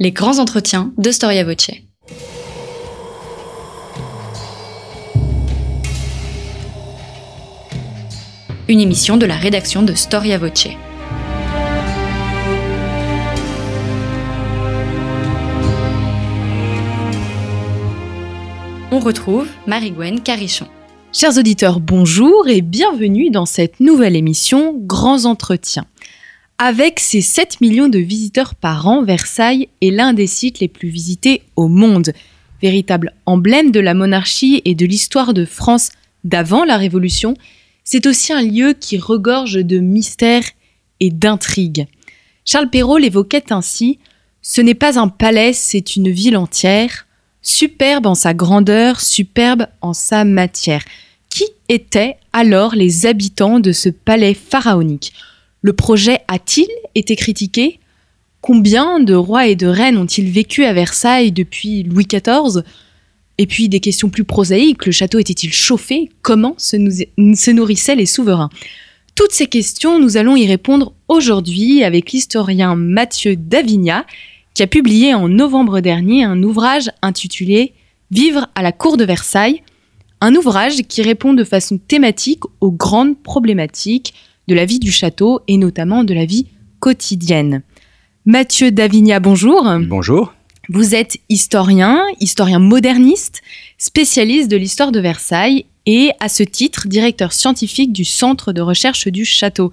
Les grands entretiens de Storia Voce. Une émission de la rédaction de Storia Voce. On retrouve Marie-Gwen Carichon. Chers auditeurs, bonjour et bienvenue dans cette nouvelle émission Grands Entretiens. Avec ses 7 millions de visiteurs par an, Versailles est l'un des sites les plus visités au monde. Véritable emblème de la monarchie et de l'histoire de France d'avant la Révolution, c'est aussi un lieu qui regorge de mystères et d'intrigues. Charles Perrault l'évoquait ainsi Ce n'est pas un palais, c'est une ville entière, superbe en sa grandeur, superbe en sa matière. Qui étaient alors les habitants de ce palais pharaonique? Le projet a-t-il été critiqué? Combien de rois et de reines ont-ils vécu à Versailles depuis Louis XIV Et puis des questions plus prosaïques, le château était-il chauffé? Comment se, nourrissaient les souverains? Toutes ces questions, nous allons y répondre aujourd'hui avec l'historien Mathieu Davignat, qui a publié en novembre dernier un ouvrage intitulé Vivre à la cour de Versailles, un ouvrage qui répond de façon thématique aux grandes problématiques de la vie du château et notamment de la vie quotidienne. Mathieu Davigna, bonjour. Bonjour. Vous êtes historien, historien moderniste, spécialiste de l'histoire de Versailles et à ce titre directeur scientifique du Centre de recherche du château.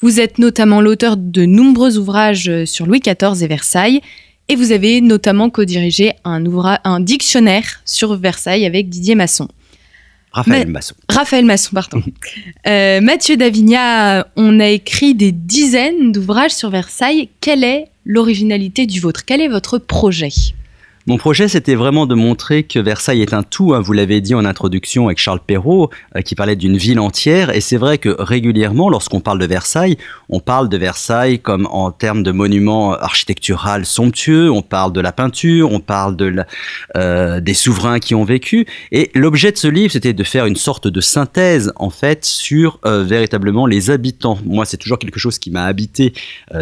Vous êtes notamment l'auteur de nombreux ouvrages sur Louis XIV et Versailles et vous avez notamment co-dirigé un, un dictionnaire sur Versailles avec Didier Masson. Raphaël Masson. Raphaël Masson, pardon. Euh, Mathieu Davignat, on a écrit des dizaines d'ouvrages sur Versailles. Quelle est l'originalité du vôtre? Quel est votre projet? Mon projet, c'était vraiment de montrer que Versailles est un tout. Hein. vous l'avez dit en introduction avec Charles Perrault, euh, qui parlait d'une ville entière. Et c'est vrai que régulièrement, lorsqu'on parle de Versailles, on parle de Versailles comme en termes de monuments architectural somptueux. On parle de la peinture, on parle euh, des souverains qui ont vécu. Et l'objet de ce livre, c'était de faire une sorte de synthèse, en fait, sur euh, véritablement les habitants. Moi, c'est toujours quelque chose qui m'a habité,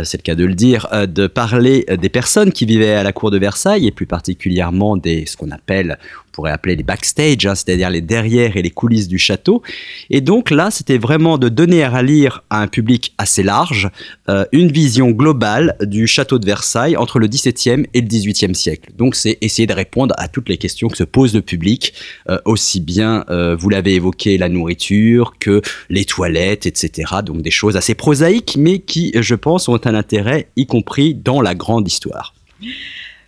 c'est le cas de le dire, de parler des personnes qui vivaient à la cour de Versailles et plus particulièrement particulièrement des, ce qu'on appelle, on pourrait appeler les backstage, hein, c'est-à-dire les derrière et les coulisses du château. Et donc là, c'était vraiment de donner à lire à un public assez large euh, une vision globale du château de Versailles entre le XVIIe et le XVIIIe siècle. Donc c'est essayer de répondre à toutes les questions que se pose le public, euh, aussi bien, euh, vous l'avez évoqué, la nourriture que les toilettes, etc. Donc des choses assez prosaïques, mais qui, je pense, ont un intérêt, y compris dans la grande histoire.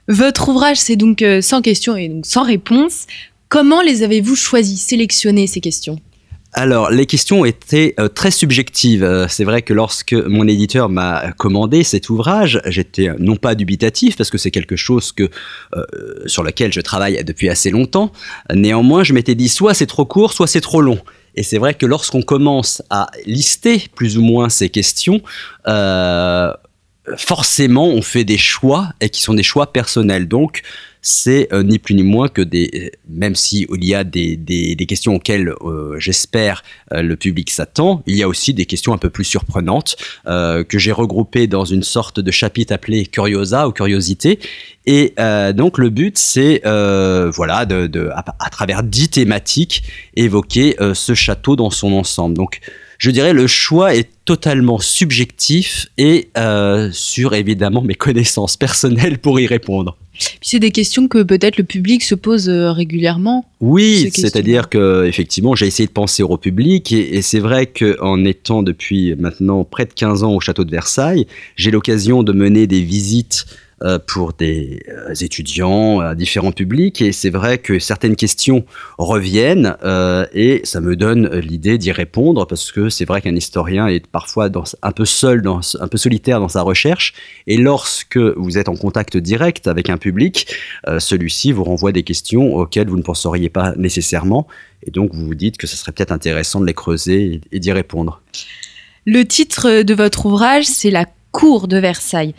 Votre ouvrage, c'est donc euh, sans questions et sans réponse. Comment les avez-vous choisis, sélectionnés ces questions? Alors, les questions étaient euh, très subjectives. Euh, c'est vrai que lorsque mon éditeur m'a commandé cet ouvrage, j'étais non pas dubitatif parce que c'est quelque chose que sur lequel je travaille depuis assez longtemps. Néanmoins, je m'étais dit soit c'est trop court, soit c'est trop long. Et c'est vrai que lorsqu'on commence à lister plus ou moins ces questions, forcément, on fait des choix et qui sont des choix personnels. Donc, c'est euh, ni plus ni moins que des, même si il y a des, des, questions auxquelles euh, j'espère euh, le public s'attend, il y a aussi des questions un peu plus surprenantes que j'ai regroupées dans une sorte de chapitre appelé Curiosa ou Curiosité. Et donc le but, c'est voilà, de, à, travers dix thématiques, évoquer ce château dans son ensemble. Donc je dirais le choix est totalement subjectif et euh, sur évidemment mes connaissances personnelles pour y répondre. c'est des questions que peut-être le public se pose euh, régulièrement. Oui, c'est-à-dire que effectivement, j'ai essayé de penser au public et, et c'est vrai qu'en étant depuis maintenant près de 15 ans au château de Versailles, j'ai l'occasion de mener des visites pour des euh, étudiants, à différents publics. Et c'est vrai que certaines questions reviennent euh, et ça me donne l'idée d'y répondre parce que c'est vrai qu'un historien est parfois un peu seul, dans, un peu solitaire dans sa recherche. Et lorsque vous êtes en contact direct avec un public, celui-ci vous renvoie des questions auxquelles vous ne penseriez pas nécessairement. Et donc vous vous dites que ce serait peut-être intéressant de les creuser et d'y répondre. Le titre de votre ouvrage, c'est La cour de Versailles.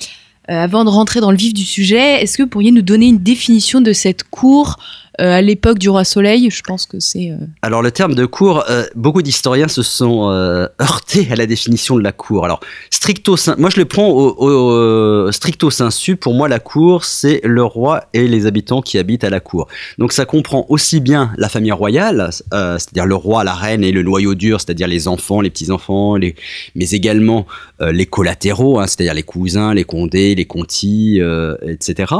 Euh, avant de rentrer dans le vif du sujet, est-ce que vous pourriez nous donner une définition de cette cour à l'époque du roi Soleil, je pense que c'est. Euh, Alors le terme de cour, euh, beaucoup d'historiens se sont heurtés à la définition de la cour. Alors stricto, moi je le prends au, stricto sensu. Pour moi, la cour, c'est le roi et les habitants qui habitent à la cour. Donc ça comprend aussi bien la famille royale, c'est-à-dire le roi, la reine et le noyau dur, c'est-à-dire les enfants, les petits enfants, les... mais également les collatéraux, hein, c'est-à-dire les cousins, les condés, les contis, etc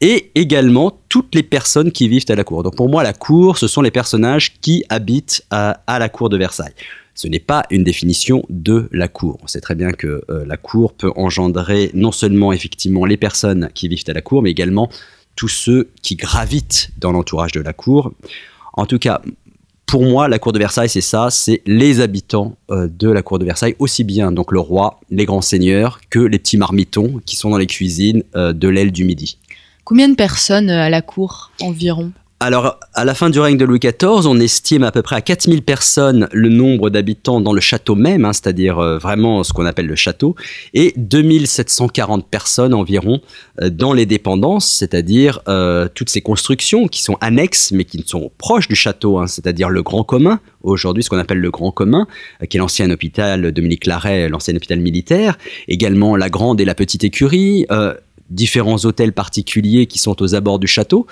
et également toutes les personnes qui vivent à la cour. Donc pour moi, la cour, ce sont les personnages qui habitent à, la cour de Versailles. Ce n'est pas une définition de la cour. On sait très bien que euh, la cour peut engendrer non seulement effectivement les personnes qui vivent à la cour, mais également tous ceux qui gravitent dans l'entourage de la cour. En tout cas, pour moi, la cour de Versailles, c'est ça, c'est les habitants euh, de la cour de Versailles, aussi bien donc le roi, les grands seigneurs, que les petits marmitons qui sont dans les cuisines euh, de l'aile du Midi. Combien de personnes euh, à la cour environ? Alors, à la fin du règne de Louis XIV, on estime à peu près à 4000 personnes le nombre d'habitants dans le château même, hein, c'est-à-dire euh, vraiment ce qu'on appelle le château, et 2740 personnes environ euh, dans les dépendances, c'est-à-dire toutes ces constructions qui sont annexes mais qui sont proches du château, hein, c'est-à-dire le grand commun, aujourd'hui ce qu'on appelle le grand commun, qui est l'ancien hôpital Dominique Larrey, l'ancien hôpital militaire, également la grande et la petite écurie, différents hôtels particuliers qui sont aux abords du château.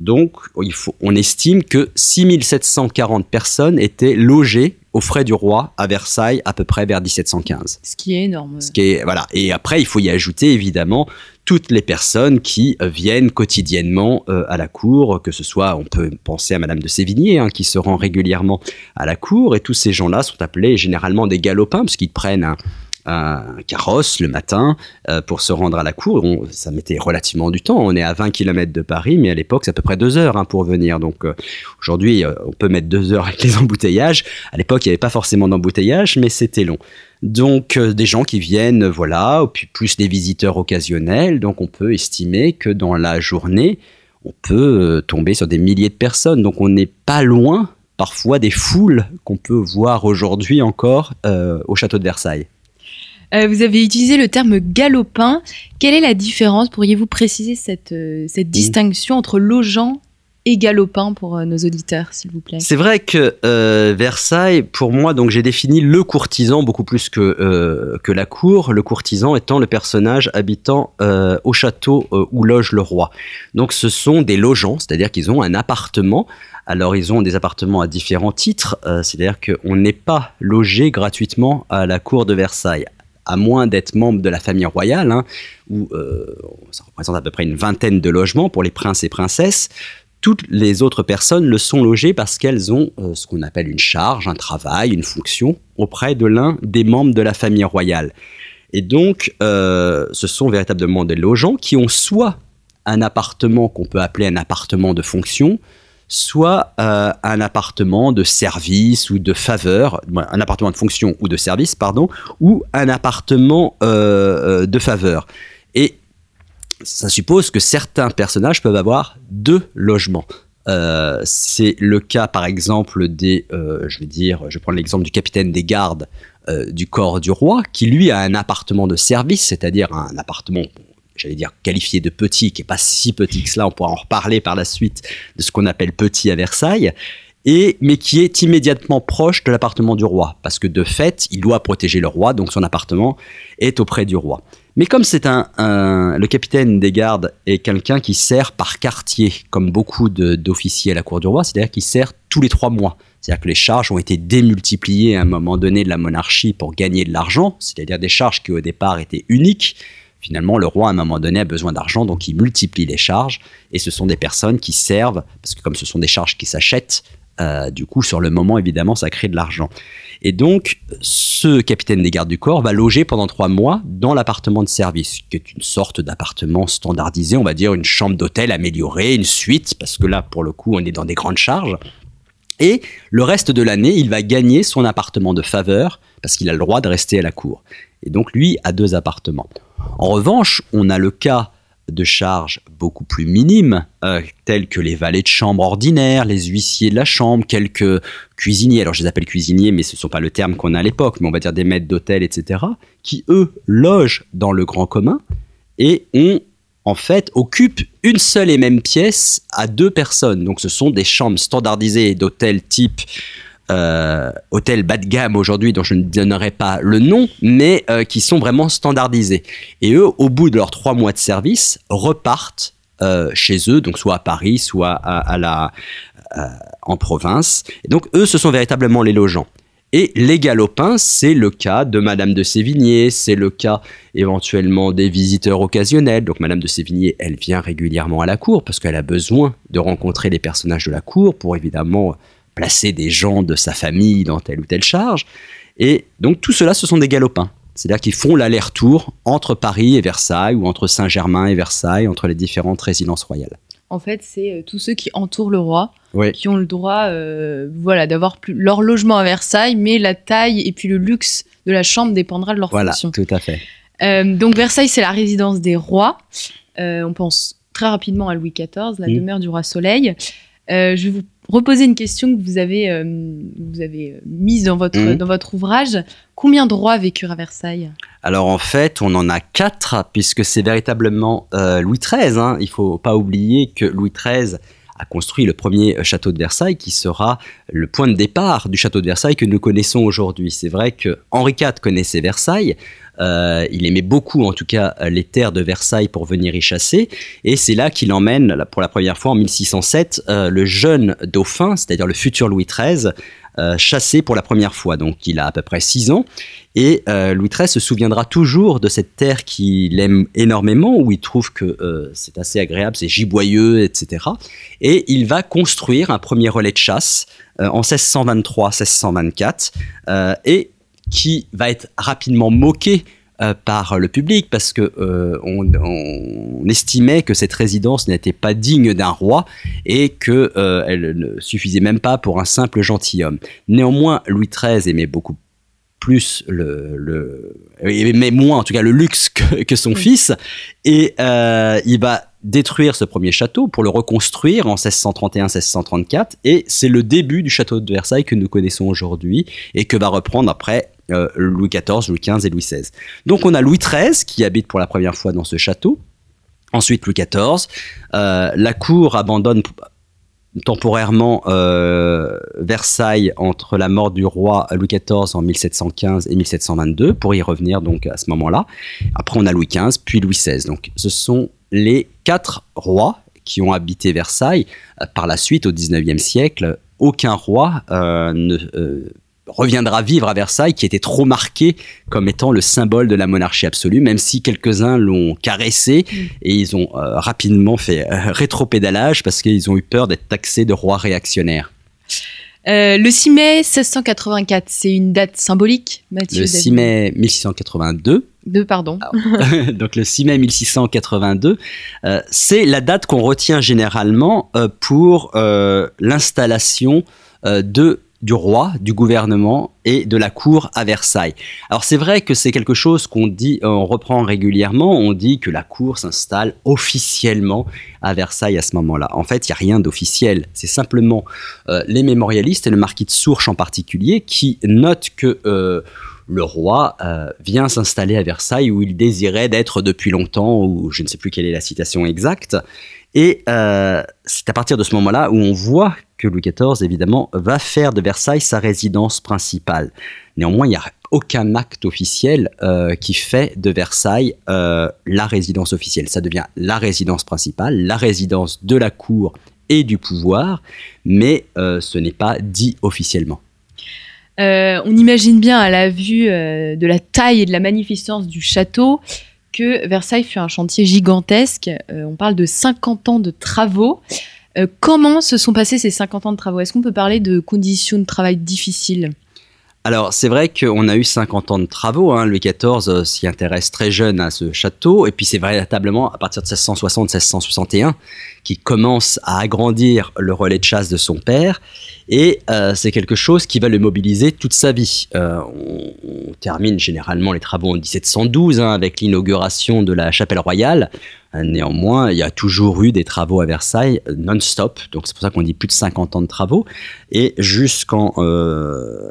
Donc, il faut, on estime que 6740 personnes étaient logées aux frais du roi à Versailles à peu près vers 1715. Ce qui est énorme. Ce qui est, voilà. Et après, il faut y ajouter évidemment toutes les personnes qui viennent quotidiennement euh, à la cour, que ce soit, on peut penser à Madame de Sévigné, hein, qui se rend régulièrement à la cour, et tous ces gens-là sont appelés généralement des galopins, parce qu'ils prennent un, un carrosse le matin euh, pour se rendre à la cour. ça mettait relativement du temps. On est à 20 km de Paris, mais à l'époque, c'est à peu près deux heures hein, pour venir. Donc euh, aujourd'hui, euh, on peut mettre deux heures avec les embouteillages. À l'époque, il n'y avait pas forcément d'embouteillage, mais c'était long. Donc des gens qui viennent, voilà, puis plus des visiteurs occasionnels. Donc on peut estimer que dans la journée, on peut tomber sur des milliers de personnes. Donc on n'est pas loin parfois des foules qu'on peut voir aujourd'hui encore au château de Versailles. Euh, vous avez utilisé le terme galopin. Quelle est la différence? Pourriez-vous préciser cette, euh, cette distinction entre logeant et galopin pour euh, nos auditeurs, s'il vous plaît? C'est vrai que Versailles, pour moi, donc j'ai défini le courtisan beaucoup plus que, que la cour, le courtisan étant le personnage habitant au château où loge le roi. Donc ce sont des logeants, c'est-à-dire qu'ils ont un appartement. Alors ils ont des appartements à différents titres, c'est-à-dire qu'on n'est pas logé gratuitement à la cour de Versailles à moins d'être membre de la famille royale, hein, où euh, ça représente à peu près une vingtaine de logements pour les princes et princesses, toutes les autres personnes le sont logées parce qu'elles ont euh, ce qu'on appelle une charge, un travail, une fonction auprès de l'un des membres de la famille royale. Et donc, euh, ce sont véritablement des logeants qui ont soit un appartement qu'on peut appeler un appartement de fonction, soit euh, un appartement de service ou de faveur, un appartement de fonction ou de service, pardon, ou un appartement euh, euh, de faveur. Et ça suppose que certains personnages peuvent avoir deux logements. c'est le cas par exemple des, je vais dire, je prends l'exemple du capitaine des gardes du corps du roi, qui lui a un appartement de service, c'est-à-dire un appartement j'allais dire qualifié de petit, qui est pas si petit que cela, on pourra en reparler par la suite de ce qu'on appelle petit à Versailles, et, mais qui est immédiatement proche de l'appartement du roi, parce que de fait, il doit protéger le roi, donc son appartement est auprès du roi. Mais comme c'est un, le capitaine des gardes est quelqu'un qui sert par quartier, comme beaucoup d'officiers à la cour du roi, c'est-à-dire qu'il sert tous les trois mois. C'est-à-dire que les charges ont été démultipliées à un moment donné de la monarchie pour gagner de l'argent, c'est-à-dire des charges qui au départ étaient uniques, finalement, le roi, à un moment donné, a besoin d'argent, donc il multiplie les charges, et ce sont des personnes qui servent, parce que comme ce sont des charges qui s'achètent, euh, du coup, sur le moment, évidemment, ça crée de l'argent. Et donc, ce capitaine des gardes du corps va loger pendant trois mois dans l'appartement de service, qui est une sorte d'appartement standardisé, on va dire une chambre d'hôtel améliorée, une suite, parce que là, pour le coup, on est dans des grandes charges. Et le reste de l'année, il va gagner son appartement de faveur, parce qu'il a le droit de rester à la cour. Et donc, lui a deux appartements. En revanche, on a le cas de charges beaucoup plus minimes, euh, telles que les valets de chambre ordinaires, les huissiers de la chambre, quelques cuisiniers, alors je les appelle cuisiniers, mais ce ne sont pas le terme qu'on a à l'époque, mais on va dire des maîtres d'hôtel, etc., qui, eux, logent dans le grand commun et ont en fait, occupent une seule et même pièce à deux personnes. Donc ce sont des chambres standardisées d'hôtels type euh, hôtel bas de gamme aujourd'hui dont je ne donnerai pas le nom, mais euh, qui sont vraiment standardisés. Et eux, au bout de leurs trois mois de service, repartent euh, chez eux, donc soit à Paris, soit à, la, en province. Et donc eux, ce sont véritablement les logeants. Et les galopins, c'est le cas de Madame de Sévigné, c'est le cas éventuellement des visiteurs occasionnels. Donc Madame de Sévigné, elle vient régulièrement à la cour parce qu'elle a besoin de rencontrer les personnages de la cour pour évidemment placer des gens de sa famille dans telle ou telle charge. Et donc tout cela, ce sont des galopins. C'est-à-dire qu'ils font l'aller-retour entre Paris et Versailles ou entre Saint-Germain et Versailles, entre les différentes résidences royales. En fait, c'est euh, tous ceux qui entourent le roi qui ont le droit euh, voilà, d'avoir leur logement à Versailles, mais la taille et puis le luxe de la chambre dépendra de leur voilà, fonction. tout à fait. Euh, donc Versailles, c'est la résidence des rois. on pense très rapidement à Louis XIV, la mm. demeure du roi Soleil. je vais vous reposer une question que vous avez, vous avez mise dans votre, mm. dans votre ouvrage. Combien de rois vécurent à Versailles? Alors en fait, on en a quatre, puisque c'est véritablement Louis XIII. Hein. Il faut pas oublier que Louis XIII a construit le premier euh, château de Versailles qui sera le point de départ du château de Versailles que nous connaissons aujourd'hui. C'est vrai que Henri IV connaissait Versailles, euh, il aimait beaucoup, en tout cas, les terres de Versailles pour venir y chasser. Et c'est là qu'il emmène, pour la première fois en 1607, euh, le jeune dauphin, c'est-à-dire le futur Louis XIII, euh, chassé pour la première fois. Donc il a à peu près 6 ans. Et Louis XIII se souviendra toujours de cette terre qu'il aime énormément, où il trouve que c'est assez agréable, c'est giboyeux, etc. Et il va construire un premier relais de chasse en 1623-1624, et qui va être rapidement moqué euh, par le public parce que euh, on, estimait que cette résidence n'était pas digne d'un roi et que euh, elle ne suffisait même pas pour un simple gentilhomme. Néanmoins, Louis XIII aimait beaucoup plus le, le aimait moins en tout cas le luxe que, son fils et il va détruire ce premier château pour le reconstruire en 1631-1634 et c'est le début du château de Versailles que nous connaissons aujourd'hui et que va reprendre après euh, Louis XIV, Louis XV et Louis XVI. Donc on a Louis XIII qui habite pour la première fois dans ce château. Ensuite Louis XIV. Euh, la cour abandonne temporairement euh, Versailles entre la mort du roi Louis XIV en 1715 et 1722 pour y revenir donc à ce moment-là. Après on a Louis XV puis Louis XVI. Donc ce sont les quatre rois qui ont habité Versailles. Par la suite, au XIXe siècle, aucun roi ne, reviendra vivre à Versailles, qui était trop marqué comme étant le symbole de la monarchie absolue, même si quelques-uns l'ont caressé mm. et ils ont euh, rapidement fait euh, rétropédalage parce qu'ils ont eu peur d'être taxés de rois réactionnaires. Euh, le 6 mai 1684, c'est une date symbolique, Mathieu Le 6 mai 1682. Deux, pardon. donc le 6 mai 1682, c'est la date qu'on retient généralement pour l'installation de du roi, du gouvernement et de la cour à Versailles. Alors c'est vrai que c'est quelque chose qu'on dit, euh, on reprend régulièrement, on dit que la cour s'installe officiellement à Versailles à ce moment-là. En fait, il n'y a rien d'officiel, c'est simplement euh, les mémorialistes et le marquis de Sourches en particulier qui notent que euh, le roi vient s'installer à Versailles où il désirait d'être depuis longtemps, ou je ne sais plus quelle est la citation exacte, et euh, c'est à partir de ce moment-là où on voit que Louis XIV, évidemment, va faire de Versailles sa résidence principale. Néanmoins, il n'y a aucun acte officiel euh, qui fait de Versailles euh, la résidence officielle. Ça devient la résidence principale, la résidence de la cour et du pouvoir, mais ce n'est pas dit officiellement. on imagine bien à la vue de la taille et de la magnificence du château que Versailles fut un chantier gigantesque. Euh, on parle de 50 ans de travaux. Euh, comment se sont passés ces 50 ans de travaux? Est-ce qu'on peut parler de conditions de travail difficiles? Alors, c'est vrai qu'on a eu 50 ans de travaux. Hein. Louis XIV euh, s'y intéresse très jeune à ce château. Et puis, c'est véritablement à partir de 1660-1661 qu'il commence à agrandir le relais de chasse de son père. Et euh, c'est quelque chose qui va le mobiliser toute sa vie. Euh, on, termine généralement les travaux en 1712 hein, avec l'inauguration de la chapelle royale. Néanmoins, il y a toujours eu des travaux à Versailles non-stop, donc c'est pour ça qu'on dit plus de 50 ans de travaux. Et jusqu'en, euh,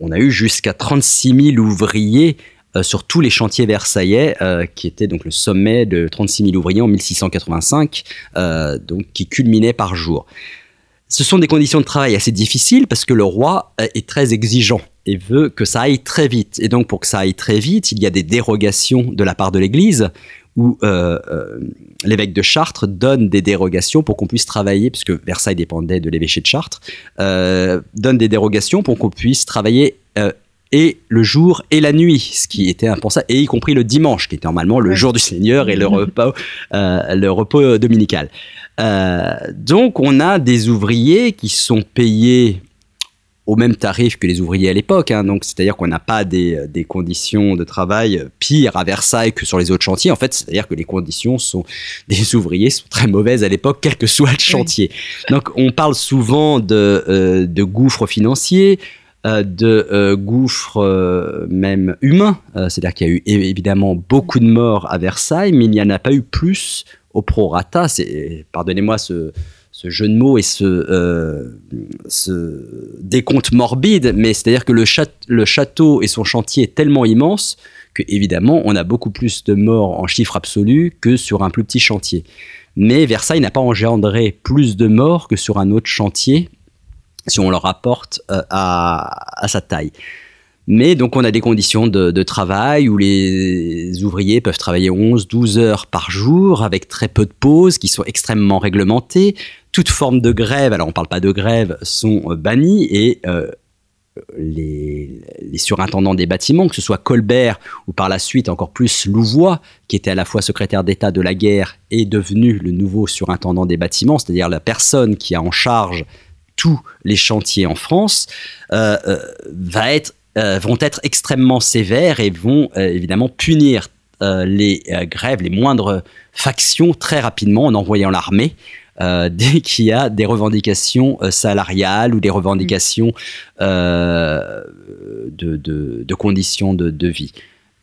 on a eu jusqu'à 36 000 ouvriers sur tous les chantiers versaillais, qui était donc le sommet de 36 000 ouvriers en 1685, donc qui culminait par jour. Ce sont des conditions de travail assez difficiles parce que le roi est très exigeant et veut que ça aille très vite. Et donc pour que ça aille très vite, il y a des dérogations de la part de l'Église où euh, euh, l'évêque de Chartres donne des dérogations pour qu'on puisse travailler, puisque Versailles dépendait de l'évêché de Chartres, euh, donne des dérogations pour qu'on puisse travailler et le jour et la nuit, ce qui était impensable, et y compris le dimanche, qui était normalement le jour du Seigneur et le repos, le repos dominical. donc on a des ouvriers qui sont payés au même tarif que les ouvriers à l'époque. Hein. donc, c'est-à-dire qu'on n'a pas des, des, conditions de travail pires à Versailles que sur les autres chantiers. En fait, c'est-à-dire que les conditions sont des ouvriers sont très mauvaises à l'époque, quel que soit le chantier. Donc, on parle souvent de, euh, de gouffres financiers. Euh, de euh, gouffres même humains, c'est-à-dire qu'il y a eu évidemment beaucoup de morts à Versailles, mais il n'y en a pas eu plus au prorata. Pardonnez-moi ce, ce jeu de mots et ce, euh, ce décompte morbide, mais c'est-à-dire que le, le, château et son chantier est tellement immense que évidemment on a beaucoup plus de morts en chiffre absolu que sur un plus petit chantier. Mais Versailles n'a pas engendré plus de morts que sur un autre chantier si on le rapporte euh, à, sa taille. Mais donc on a des conditions de, travail où les ouvriers peuvent travailler 11, 12 heures par jour avec très peu de pauses qui sont extrêmement réglementées. Toute forme de grève, alors on ne parle pas de grève, sont euh, bannies et euh, les, surintendants des bâtiments, que ce soit Colbert ou par la suite encore plus Louvois, qui était à la fois secrétaire d'État de la guerre et devenu le nouveau surintendant des bâtiments, c'est-à-dire la personne qui a en charge tous les chantiers en France, euh, être euh, vont être extrêmement sévères et vont euh, évidemment punir euh, les grèves, les moindres factions très rapidement en envoyant l'armée. dès qu'il y a des revendications salariales ou des revendications de, de, conditions de, de, vie.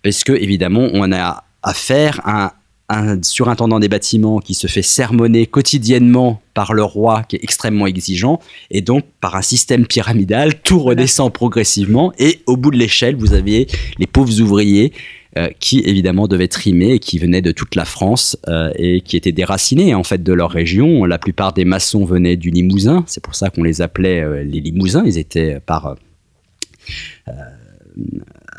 Parce que, évidemment, on a affaire à un, surintendant des bâtiments qui se fait sermonner quotidiennement par le roi qui est extrêmement exigeant et donc par un système pyramidal tout redescend progressivement et au bout de l'échelle vous aviez les pauvres ouvriers euh, qui évidemment devaient trimer et qui venaient de toute la France euh, et qui étaient déracinés en fait de leur région. La plupart des maçons venaient du Limousin, c'est pour ça qu'on les appelait euh, les Limousins. Ils étaient par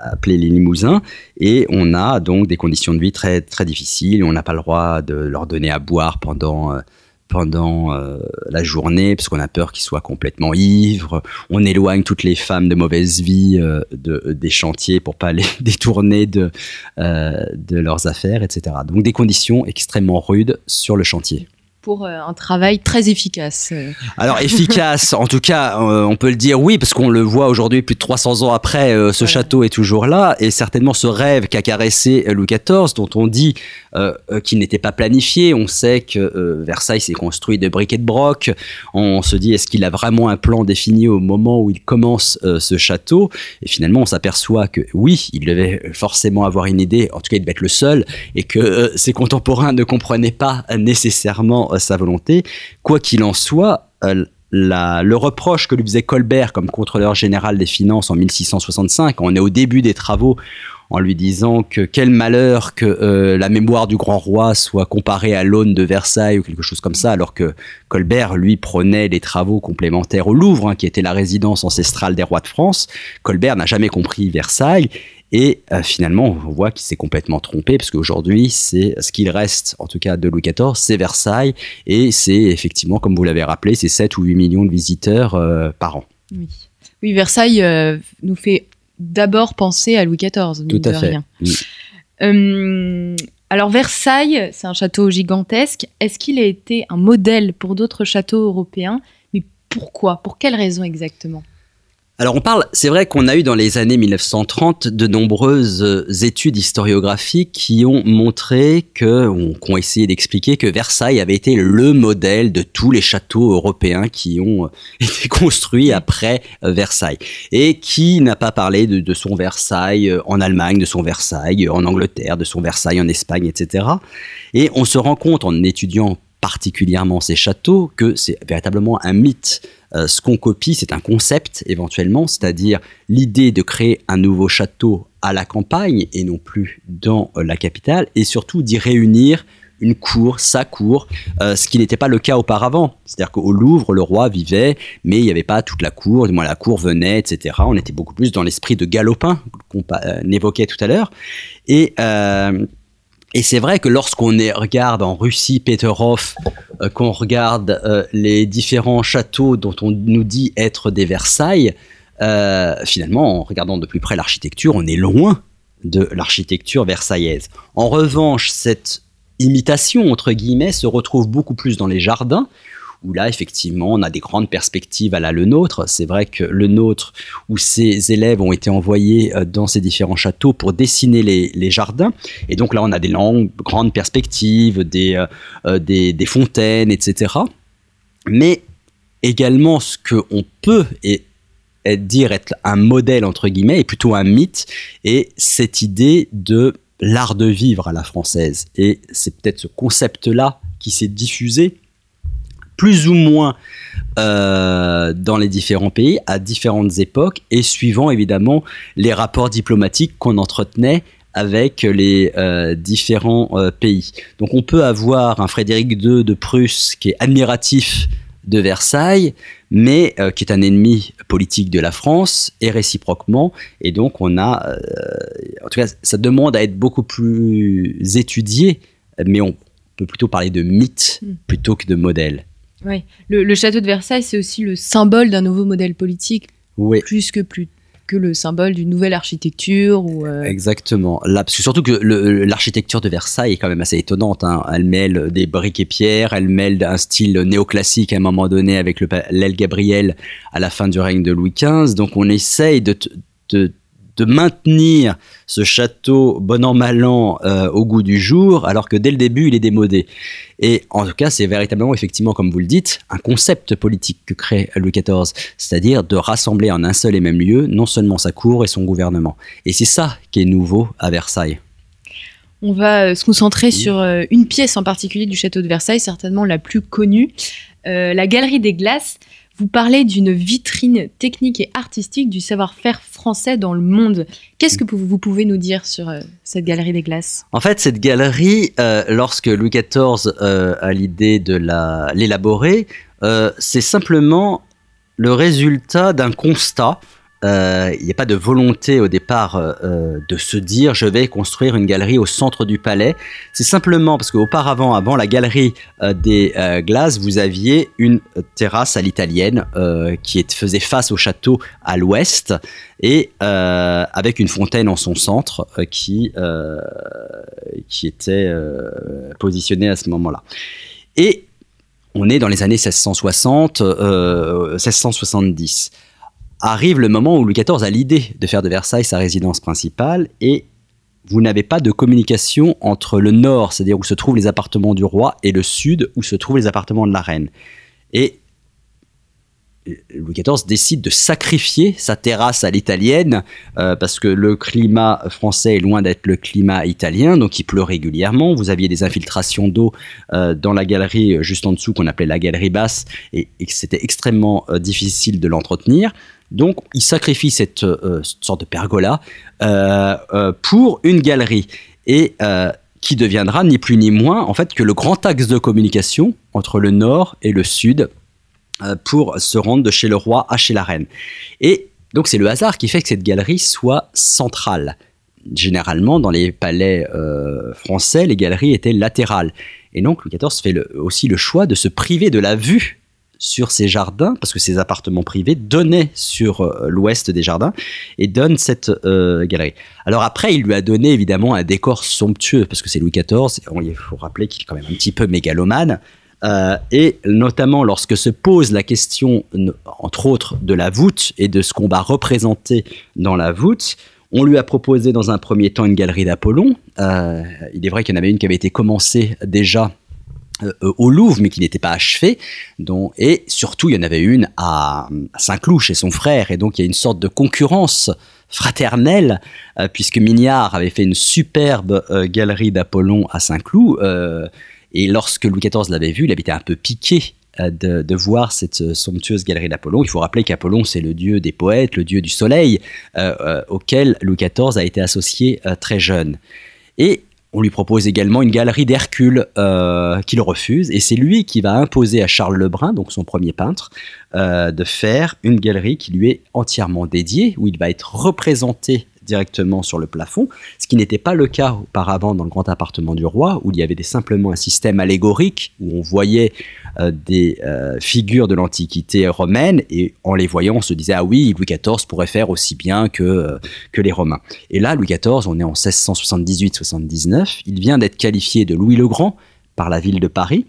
appelés les Limousins. Et on a donc des conditions de vie très, très difficiles. On n'a pas le droit de leur donner à boire pendant, euh, pendant euh, la journée, parce qu'on a peur qu'ils soient complètement ivres. On éloigne toutes les femmes de mauvaise vie euh, de, des chantiers pour pas les détourner de, de leurs affaires, etc. Donc des conditions extrêmement rudes sur le chantier pour euh, un travail très efficace. Euh. Alors efficace, en tout cas, euh, on peut le dire oui, parce qu'on le voit aujourd'hui, plus de 300 ans après, ce château est toujours là, et certainement ce rêve qu'a caressé Louis XIV, dont on dit qu'il n'était pas planifié. On sait que Versailles s'est construit de briques et de broc. On se dit, est-ce qu'il a vraiment un plan défini au moment où il commence ce château? Et finalement, on s'aperçoit que oui, il devait forcément avoir une idée, en tout cas il devait être le seul, et que ses contemporains ne comprenaient pas nécessairement sa volonté. Quoi qu'il en soit, euh, le reproche que lui faisait Colbert comme contrôleur général des finances en 1665, on est au début des travaux, en lui disant que quel malheur que euh, la mémoire du grand roi soit comparée à l'aune de Versailles ou quelque chose comme ça, alors que Colbert, lui, prenait les travaux complémentaires au Louvre, hein, qui était la résidence ancestrale des rois de France. Colbert n'a jamais compris Versailles et euh, finalement, on voit qu'il s'est complètement trompé, parce qu'aujourd'hui, c'est ce qu'il reste, en tout cas de Louis XIV, c'est Versailles, et c'est effectivement, comme vous l'avez rappelé, c'est 7 ou 8 millions de visiteurs euh, par an. Oui, oui Versailles nous fait d'abord penser à Louis XIV. Tout à fait. alors Versailles, c'est un château gigantesque. Est-ce qu'il a été un modèle pour d'autres châteaux européens? Mais pourquoi? Pour quelles raisons exactement? Alors on parle, c'est vrai qu'on a eu dans les années 1930 de nombreuses euh, études historiographiques qui ont montré que, ou qui ont essayé d'expliquer que Versailles avait été le modèle de tous les châteaux européens qui ont euh, été construits après euh, Versailles. Et qui n'a pas parlé de, de, son Versailles en Allemagne, de son Versailles en Angleterre, de son Versailles en Espagne, etc. Et on se rend compte en étudiant particulièrement ces châteaux que c'est véritablement un mythe ce qu'on copie, c'est un concept éventuellement, c'est-à-dire l'idée de créer un nouveau château à la campagne et non plus dans la capitale, et surtout d'y réunir une cour, sa cour, euh, ce qui n'était pas le cas auparavant. C'est-à-dire qu'au Louvre, le roi vivait, mais il n'y avait pas toute la cour, du moins la cour venait, etc. On était beaucoup plus dans l'esprit de galopin qu'on euh, évoquait tout à l'heure. Et, euh, et c'est vrai que lorsqu'on regarde en Russie, Peterhof, qu'on regarde les différents châteaux dont on nous dit être des Versailles, finalement, en regardant de plus près l'architecture, on est loin de l'architecture versaillaise. En revanche, cette imitation, entre guillemets, se retrouve beaucoup plus dans les jardins, où là, effectivement, on a des grandes perspectives à la Le Nôtre. C'est vrai que Le Nôtre, où ses élèves ont été envoyés euh, dans ces différents châteaux pour dessiner les, jardins. Et donc là, on a des longues, grandes perspectives, des, euh, euh, fontaines, etc. Mais également, ce qu'on peut dire être un modèle, entre guillemets, et plutôt un mythe, et cette idée de l'art de vivre à la française. Et c'est peut-être ce concept-là qui s'est diffusé plus ou moins euh, dans les différents pays à différentes époques et suivant évidemment les rapports diplomatiques qu'on entretenait avec les euh, différents euh, pays. Donc on peut avoir un Frédéric II de Prusse qui est admiratif de Versailles, mais euh, qui est un ennemi politique de la France, et réciproquement. Et donc, on a. En tout cas, ça demande à être beaucoup plus étudié, mais on peut plutôt parler de mythe hmm. plutôt que de modèle. Oui, le, le château de Versailles, c'est aussi le symbole d'un nouveau modèle politique, oui. plus que plus le symbole d'une nouvelle architecture. Ou, euh, Exactement. Là, parce que surtout que l'architecture de Versailles est quand même assez étonnante. Hein. Elle mêle des briques et pierres, elle mêle un style néoclassique à un moment donné avec l'aile Gabriel à la fin du règne de Louis XV. Donc on essaye de, de de maintenir ce château bon an mal an euh, au goût du jour, alors que dès le début il est démodé. Et en tout cas, c'est véritablement, effectivement, comme vous le dites, un concept politique que crée Louis XIV, c'est-à-dire de rassembler en un seul et même lieu non seulement sa cour et son gouvernement. Et c'est ça qui est nouveau à Versailles. On va euh, se concentrer sur euh, une pièce en particulier du château de Versailles, certainement la plus connue, la Galerie des Glaces. Vous parlez d'une vitrine technique et artistique du savoir-faire français dans le monde. Qu'est-ce que vous pouvez nous dire sur euh, cette galerie des glaces? En fait, cette galerie, euh, lorsque Louis XIV euh, a l'idée de l'élaborer, c'est simplement le résultat d'un constat euh, il n'y a pas de volonté au départ euh, euh, de se dire je vais construire une galerie au centre du palais. C'est simplement parce qu'auparavant, avant la galerie des glaces, vous aviez une terrasse à l'italienne qui faisait face au château à l'ouest et avec une fontaine en son centre qui, qui était positionnée à ce moment-là. Et on est dans les années 1660, 1670 arrive le moment où Louis XIV a l'idée de faire de Versailles sa résidence principale et vous n'avez pas de communication entre le nord, c'est-à-dire où se trouvent les appartements du roi, et le sud, où se trouvent les appartements de la reine. Et Louis XIV décide de sacrifier sa terrasse à l'italienne euh, parce que le climat français est loin d'être le climat italien, donc il pleut régulièrement. Vous aviez des infiltrations d'eau euh, dans la galerie juste en dessous qu'on appelait la galerie basse et, et c'était extrêmement euh, difficile de l'entretenir. Donc, il sacrifie cette, euh, sorte de pergola euh, euh, pour une galerie et qui deviendra ni plus ni moins en fait que le grand axe de communication entre le nord et le sud pour se rendre de chez le roi à chez la reine. Et donc, c'est le hasard qui fait que cette galerie soit centrale. Généralement, dans les palais français, les galeries étaient latérales. Et donc, Louis XIV fait aussi le choix de se priver de la vue sur ses jardins, parce que ses appartements privés donnaient sur euh, l'ouest des jardins, et donne cette euh, galerie. Alors après, il lui a donné évidemment un décor somptueux, parce que c'est Louis XIV, il faut rappeler qu'il est quand même un petit peu mégalomane, euh, et notamment lorsque se pose la question, entre autres, de la voûte et de ce qu'on va représenter dans la voûte, on lui a proposé dans un premier temps une galerie d'Apollon. il est vrai qu'il y en avait une qui avait été commencée déjà au Louvre, mais qui n'était pas achevée. Dont, et surtout, il y en avait une à, Saint-Cloud chez son frère. Et donc, il y a une sorte de concurrence fraternelle, euh, puisque Mignard avait fait une superbe euh, galerie d'Apollon à Saint-Cloud. et lorsque Louis XIV l'avait vu, il avait été un peu piqué de, voir cette somptueuse galerie d'Apollon. Il faut rappeler qu'Apollon, c'est le dieu des poètes, le dieu du soleil, auquel Louis XIV a été associé très jeune. Et on lui propose également une galerie d'Hercule euh, qu'il refuse, et c'est lui qui va imposer à Charles Lebrun, donc son premier peintre, euh, de faire une galerie qui lui est entièrement dédiée, où il va être représenté directement sur le plafond, ce qui n'était pas le cas auparavant dans le grand appartement du roi, où il y avait simplement un système allégorique, où on voyait euh, des euh, figures de l'Antiquité romaine, et en les voyant, on se disait, ah oui, Louis XIV pourrait faire aussi bien que, euh, que les Romains. Et là, Louis XIV, on est en 1678-79, il vient d'être qualifié de Louis le Grand par la ville de Paris,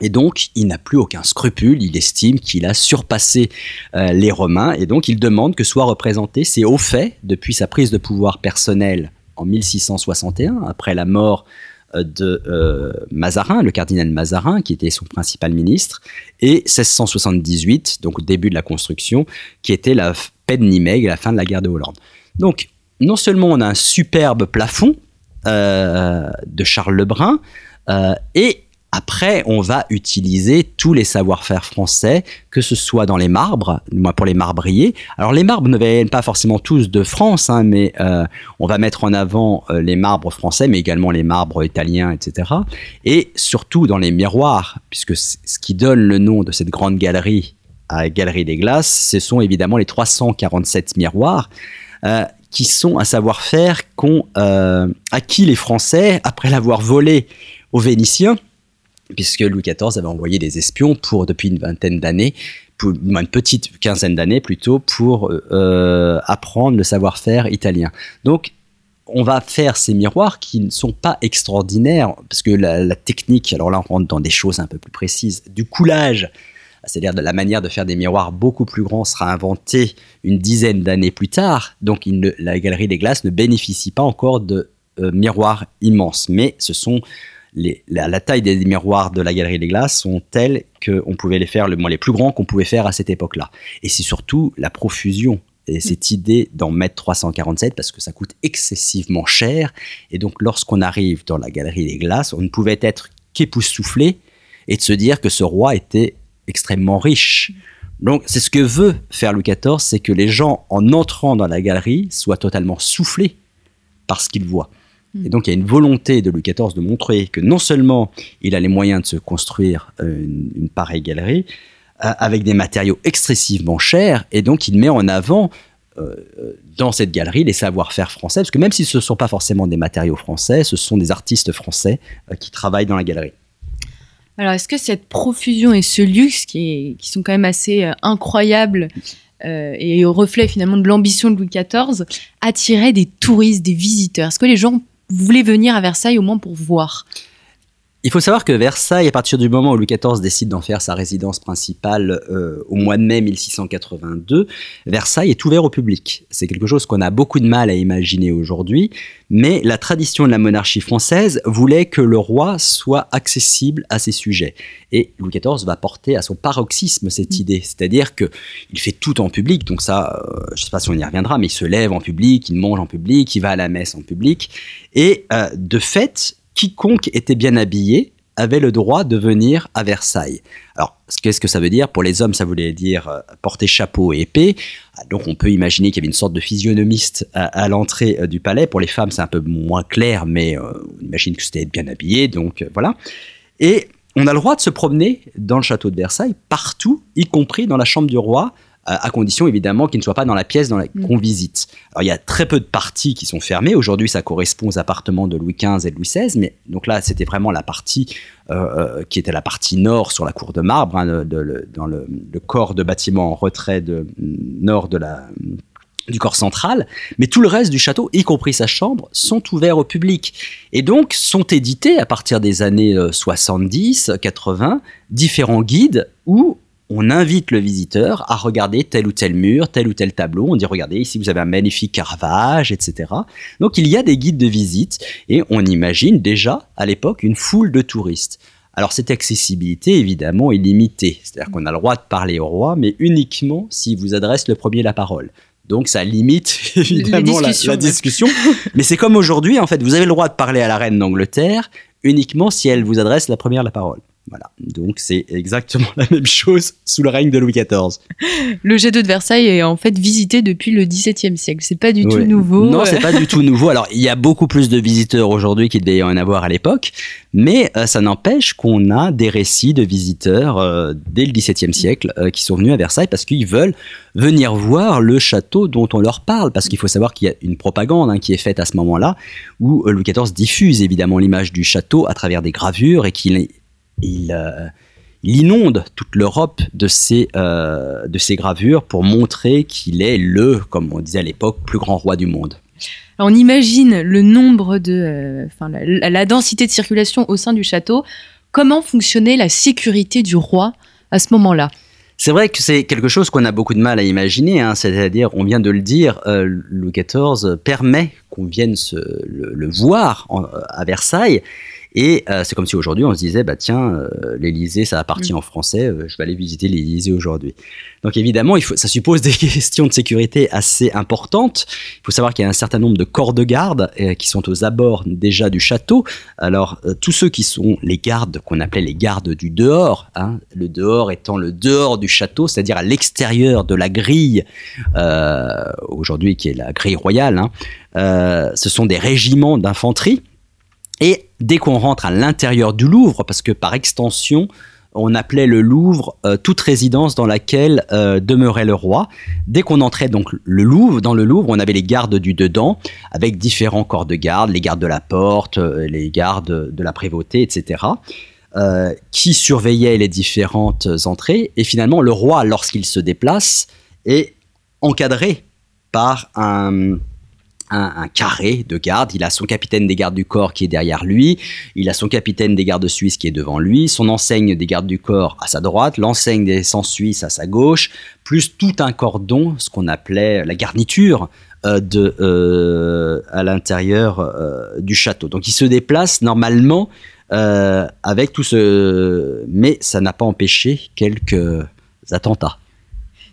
et donc, il n'a plus aucun scrupule, il estime qu'il a surpassé euh, les Romains, et donc il demande que soient représentés ses hauts faits depuis sa prise de pouvoir personnelle en 1661, après la mort euh, de euh, Mazarin, le cardinal Mazarin, qui était son principal ministre, et 1678, donc au début de la construction, qui était la paix de Nimègue, la fin de la guerre de Hollande. Donc, non seulement on a un superbe plafond de Charles Lebrun, et après, on va utiliser tous les savoir-faire français, que ce soit dans les marbres, moi pour les marbriers. Alors les marbres ne viennent pas forcément tous de France, hein, mais euh, on va mettre en avant euh, les marbres français, mais également les marbres italiens, etc. Et surtout dans les miroirs, puisque ce qui donne le nom de cette grande galerie à Galerie des Glaces, ce sont évidemment les 347 miroirs. Euh, qui sont un savoir-faire qu'ont acquis les Français après l'avoir volé aux Vénitiens puisque Louis XIV avait envoyé des espions pour, depuis une vingtaine d'années, une petite quinzaine d'années plutôt, pour euh, apprendre le savoir-faire italien. Donc, on va faire ces miroirs qui ne sont pas extraordinaires, parce que la, technique, alors là on rentre dans des choses un peu plus précises, du coulage, c'est-à-dire de la manière de faire des miroirs beaucoup plus grands, sera inventée une dizaine d'années plus tard. Donc la galerie des glaces ne bénéficie pas encore de euh, miroirs immenses, mais ce sont la, taille des miroirs de la galerie des glaces sont telles qu'on pouvait les faire le moins les plus grands qu'on pouvait faire à cette époque-là. Et c'est surtout la profusion et cette idée d'en mettre 347 parce que ça coûte excessivement cher. Et donc, lorsqu'on arrive dans la galerie des glaces, on ne pouvait être qu'époustouflé et de se dire que ce roi était extrêmement riche. Donc, c'est ce que veut faire Louis XIV, c'est que les gens, en entrant dans la galerie, soient totalement soufflés par ce qu'ils voient. Et donc il y a une volonté de Louis XIV de montrer que non seulement il a les moyens de se construire euh, une, pareille galerie, euh, avec des matériaux excessivement chers, et donc il met en avant euh, dans cette galerie les savoir-faire français, parce que même si ce ne sont pas forcément des matériaux français, ce sont des artistes français qui travaillent dans la galerie. Alors est-ce que cette profusion et ce luxe qui, sont quand même assez incroyables et au reflet finalement de l'ambition de Louis XIV attiraient des touristes, des visiteurs? Est-ce que les gens voulez venir à Versailles au moins pour voir il faut savoir que Versailles, à partir du moment où Louis XIV décide d'en faire sa résidence principale euh, au mois de mai 1682, Versailles est ouvert au public. C'est quelque chose qu'on a beaucoup de mal à imaginer aujourd'hui, mais la tradition de la monarchie française voulait que le roi soit accessible à ses sujets. Et Louis XIV va porter à son paroxysme cette mm. idée, c'est-à-dire que il fait tout en public, donc ça, euh, je ne sais pas si on y reviendra, mais il se lève en public, il mange en public, il va à la messe en public, et euh, de fait, quiconque était bien habillé avait le droit de venir à Versailles. Alors, qu'est-ce que ça veut dire? Pour les hommes, ça voulait dire euh, porter chapeau et épée. Ah, donc, on peut imaginer qu'il y avait une sorte de physionomiste à, l'entrée euh, du palais. Pour les femmes, c'est un peu moins clair, mais euh, on imagine que c'était être bien habillé. Donc, voilà. Et on a le droit de se promener dans le château de Versailles, partout, y compris dans la chambre du roi, à condition évidemment qu'il ne soit pas dans la pièce dans la mm. qu'on visite. Alors il y a très peu de parties qui sont fermées. Aujourd'hui, ça correspond aux appartements de Louis XV et de Louis XVI, mais donc là, c'était vraiment la partie euh, euh, qui était la partie nord sur la cour de marbre, hein, dans le, corps de bâtiment en retrait de, nord de la du corps central, mais tout le reste du château, y compris sa chambre, sont ouverts au public. Et donc sont édités à partir des années 70, euh, 80, différents guides où on invite le visiteur à regarder tel ou tel mur, tel ou tel tableau. On dit regardez ici vous avez un magnifique Caravage, etc. Donc il y a des guides de visite et on imagine déjà à l'époque une foule de touristes. Alors cette accessibilité évidemment est limitée, c'est-à-dire qu'on a le droit de parler au roi, mais uniquement s'il vous adresse le premier la parole. Donc ça limite évidemment la, la discussion. mais c'est comme aujourd'hui, en fait, vous avez le droit de parler à la reine d'Angleterre uniquement si elle vous adresse la première la parole. Voilà, donc c'est exactement la même chose sous le règne de Louis XIV. Le château de Versailles est en fait visité depuis le XVIIe siècle. C'est pas du tout nouveau. Non, c'est pas du tout nouveau. Alors, il y a beaucoup plus de visiteurs aujourd'hui qu'il devait y en avoir à l'époque, mais euh, ça n'empêche qu'on a des récits de visiteurs euh, dès le XVIIe siècle euh, qui sont venus à Versailles parce qu'ils veulent venir voir le château dont on leur parle. Parce qu'il faut savoir qu'il y a une propagande hein, qui est faite à ce moment-là où Louis XIV diffuse évidemment l'image du château à travers des gravures et qu'il euh, il, inonde toute l'Europe de ces, euh, de gravures pour montrer qu'il est le, comme on disait à l'époque, plus grand roi du monde. on imagine le nombre de, euh, la, densité de circulation au sein du château. Comment fonctionnait la sécurité du roi à ce moment-là? C'est vrai que c'est quelque chose qu'on a beaucoup de mal à imaginer, hein. c'est-à-dire, on vient de le dire, Louis XIV permet qu'on vienne le, le, voir à Versailles, et euh, c'est comme si aujourd'hui on se disait, bah tiens, euh, l'Élysée, ça appartient mm. en français, euh, je vais aller visiter l'Élysée aujourd'hui. Donc évidemment, il faut, ça suppose des questions de sécurité assez importantes. Il faut savoir qu'il y a un certain nombre de corps de garde qui sont aux abords déjà du château. Alors tous ceux qui sont les gardes qu'on appelait les gardes du dehors, hein, le dehors étant le dehors du château, c'est-à-dire à, l'extérieur de la grille aujourd'hui qui est la grille royale. Hein, ce sont des régiments d'infanterie et dès qu'on rentre à l'intérieur du Louvre, parce que par extension, on appelait le Louvre euh, toute résidence dans laquelle euh, demeurait le roi. Dès qu'on entrait donc le Louvre, dans le Louvre, on avait les gardes du dedans, avec différents corps de garde, les gardes de la porte, euh, les gardes de la prévôté, etc., qui surveillaient les différentes entrées. Et finalement, le roi, lorsqu'il se déplace, est encadré par un un, carré de garde. Il a son capitaine des gardes du corps qui est derrière lui. Il a son capitaine des gardes suisses qui est devant lui. Son enseigne des gardes du corps à sa droite. L'enseigne des sans suisses à sa gauche. Plus tout un cordon, ce qu'on appelait la garniture euh, de, euh, à l'intérieur euh, du château. Donc il se déplace normalement avec tout ce... Mais ça n'a pas empêché quelques attentats.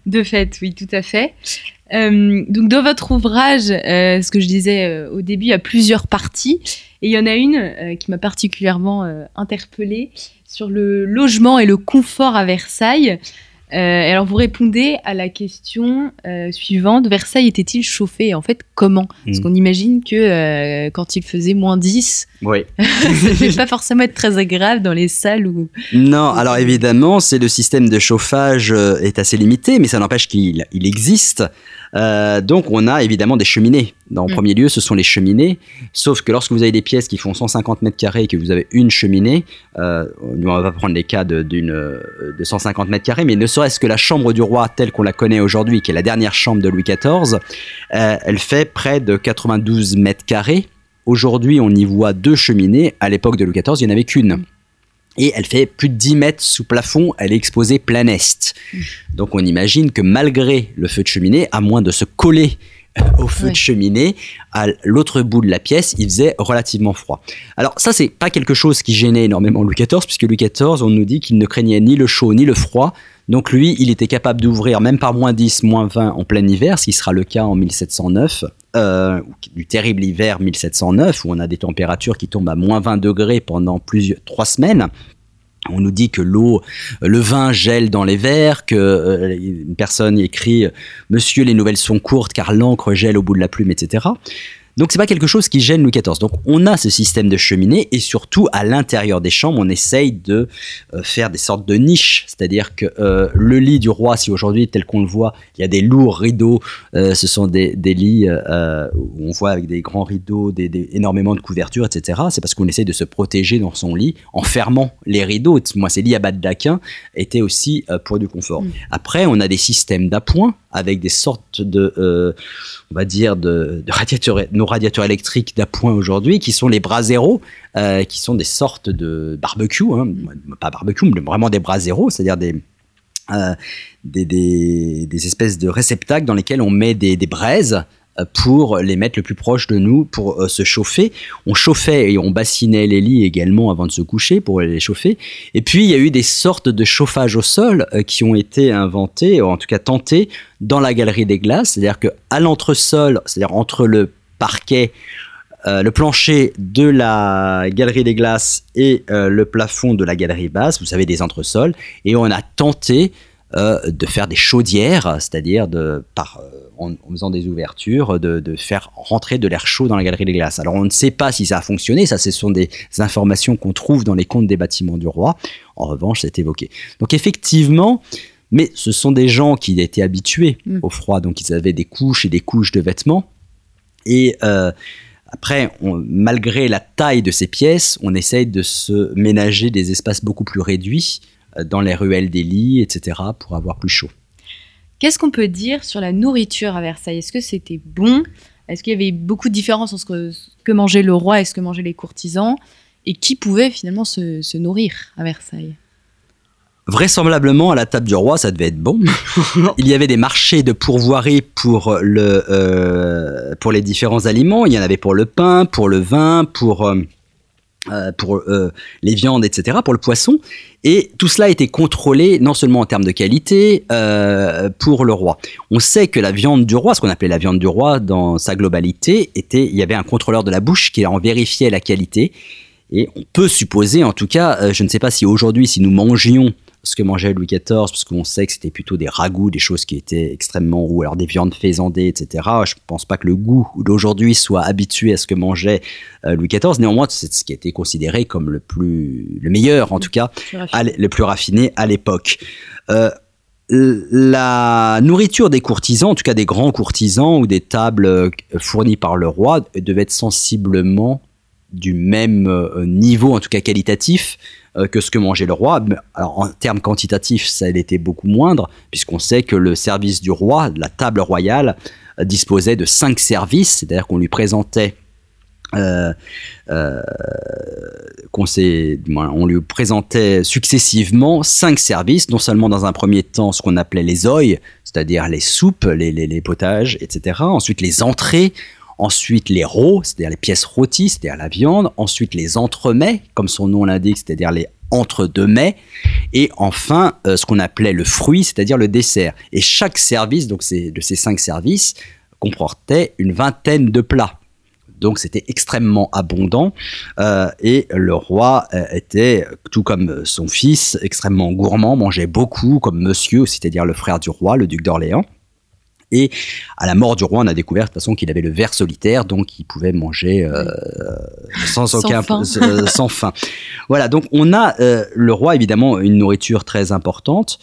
De fait, oui, tout à fait. Euh, donc dans votre ouvrage, euh, ce que je disais euh, au début, il y a plusieurs parties. Et il y en a une qui m'a particulièrement interpellée sur le logement et le confort à Versailles. alors vous répondez à la question suivante, Versailles était-il chauffé? En fait, comment? Parce hmm. qu'on imagine que quand il faisait moins 10, oui. ça ne pas forcément être très agréable dans les salles où... Non, alors évidemment, c'est le système de chauffage est assez limité, mais ça n'empêche qu'il il existe. Euh, donc on a évidemment des cheminées. Dans le mm. premier lieu, ce sont les cheminées. Sauf que lorsque vous avez des pièces qui font 150 mètres carrés et que vous avez une cheminée, euh, on va prendre les cas de, d'une, de 150 mètres carrés, mais ne serait-ce que la chambre du roi telle qu'on la connaît aujourd'hui, qui est la dernière chambre de Louis XIV, euh, elle fait près de 92 mètres carrés. Aujourd'hui, on y voit deux cheminées. À l'époque de Louis XIV, il n'y en avait qu'une. Et elle fait plus de 10 mètres sous plafond, elle est exposée plein est. Mmh. Donc on imagine que malgré le feu de cheminée, à moins de se coller au feu de cheminée, à l'autre bout de la pièce, il faisait relativement froid. Alors ça, c'est pas quelque chose qui gênait énormément Louis XIV, puisque Louis XIV, on nous dit qu'il ne craignait ni le chaud ni le froid. Donc lui, il était capable d'ouvrir même par moins 10, moins 20 en plein hiver, ce qui sera le cas en 1709, euh, du terrible hiver 1709, où on a des températures qui tombent à moins 20 degrés pendant plusieurs, trois semaines. On nous dit que l'eau, le vin gèle dans les verres, que euh, une personne écrit Monsieur, les nouvelles sont courtes car l'encre gèle au bout de la plume, etc. Donc c'est pas quelque chose qui gêne Louis XIV. Donc on a ce système de cheminée et surtout à l'intérieur des chambres, on essaye de euh, faire des sortes de niches. C'est-à-dire que euh, le lit du roi, si aujourd'hui tel qu'on le voit, il y a des lourds rideaux, euh, ce sont des, lits où on voit avec des grands rideaux, des, énormément de couvertures, etc. C'est parce qu'on essaye de se protéger dans son lit en fermant les rideaux. Moi, ces lits à bas de daquin étaient aussi pour du confort. Mm. Après, on a des systèmes d'appoint avec des sortes de, on va dire, de, de radiateurs radiateurs électriques d'appoint aujourd'hui, qui sont les braseros, euh, qui sont des sortes de barbecue, hein, pas barbecue, mais vraiment des braseros, c'est-à-dire des, euh, des, des, espèces de réceptacles dans lesquels on met des, braises euh, pour les mettre le plus proche de nous pour euh, se chauffer. On chauffait et on bassinait les lits également avant de se coucher pour les chauffer. Et puis il y a eu des sortes de chauffage au sol qui ont été inventés, ou en tout cas tentés, dans la galerie des glaces. C'est-à-dire qu'à l'entresol, c'est-à-dire entre le parquet le plancher de la galerie des glaces et le plafond de la galerie basse, vous savez, des entresols, et on a tenté de faire des chaudières, c'est-à-dire de, par, en, faisant des ouvertures, de, faire rentrer de l'air chaud dans la galerie des glaces. Alors on ne sait pas si ça a fonctionné, ça ce sont des informations qu'on trouve dans les comptes des bâtiments du roi. En revanche, c'est évoqué. Donc effectivement, mais ce sont des gens qui étaient habitués mm. au froid, donc ils avaient des couches et des couches de vêtements. Et euh, après, malgré la taille de ces pièces, on essaye de se ménager des espaces beaucoup plus réduits euh, dans les ruelles des lits, etc., pour avoir plus chaud. Qu'est-ce qu'on peut dire sur la nourriture à Versailles? Est-ce que c'était bon? Est-ce qu'il y avait beaucoup de différences entre ce que mangeait le roi et ce que mangeaient les courtisans? Et qui pouvait finalement se, nourrir à Versailles? Vraisemblablement, à la table du roi, ça devait être bon. Il y avait des marchés de pourvoirie pour, le, euh, pour les différents aliments. Il y en avait pour le pain, pour le vin, pour... Euh, euh, pour euh, les viandes, etc., pour le poisson. Et tout cela été contrôlé non seulement en termes de qualité pour le roi. On sait que la viande du roi, ce qu'on appelait la viande du roi dans sa globalité, était, il y avait un contrôleur de la bouche qui en vérifiait la qualité. Et on peut supposer, en tout cas, je ne sais pas si aujourd'hui, si nous mangions ce que mangeait Louis XIV, parce qu'on sait que c'était plutôt des ragoûts, des choses qui étaient extrêmement roux, alors des viandes faisandées, etc. Je ne pense pas que le goût d'aujourd'hui soit habitué à ce que mangeait euh, Louis XIV. Néanmoins, c'est ce qui a été considéré comme le plus, le meilleur, en tout cas, le plus raffiné à l'époque. Euh, la nourriture des courtisans, en tout cas des grands courtisans ou des tables euh, fournies par le roi, devait être sensiblement du même niveau, en tout cas qualitatif, que ce que mangeait le roi. Alors, en termes quantitatifs, ça était beaucoup moindre, puisqu'on sait que le service du roi, la table royale, euh, disposait de cinq services, c'est-à-dire qu'on lui présentait euh, on lui présentait successivement cinq services, non seulement dans un premier temps ce qu'on appelait les oeils, c'est-à-dire les soupes, les, potages, etc. Ensuite les entrées, Ensuite, les rots, c'est-à-dire les pièces rôties, c'est-à-dire la viande. Ensuite, les entremets, comme son nom l'indique, c'est-à-dire les entre-deux-mets. Et enfin, euh, ce qu'on appelait le fruit, c'est-à-dire le dessert. Et chaque service, donc de ces cinq services, comportait une vingtaine de plats. Donc c'était extrêmement abondant euh, et le roi euh, était, tout comme son fils, extrêmement gourmand, mangeait beaucoup, comme monsieur, c'est-à-dire le frère du roi, le duc d'Orléans. Et à la mort du roi, on a découvert de toute façon qu'il avait le ver solitaire, donc il pouvait manger euh, sans, aucun faim. sans faim. Voilà, donc on a euh, le roi évidemment une nourriture très importante.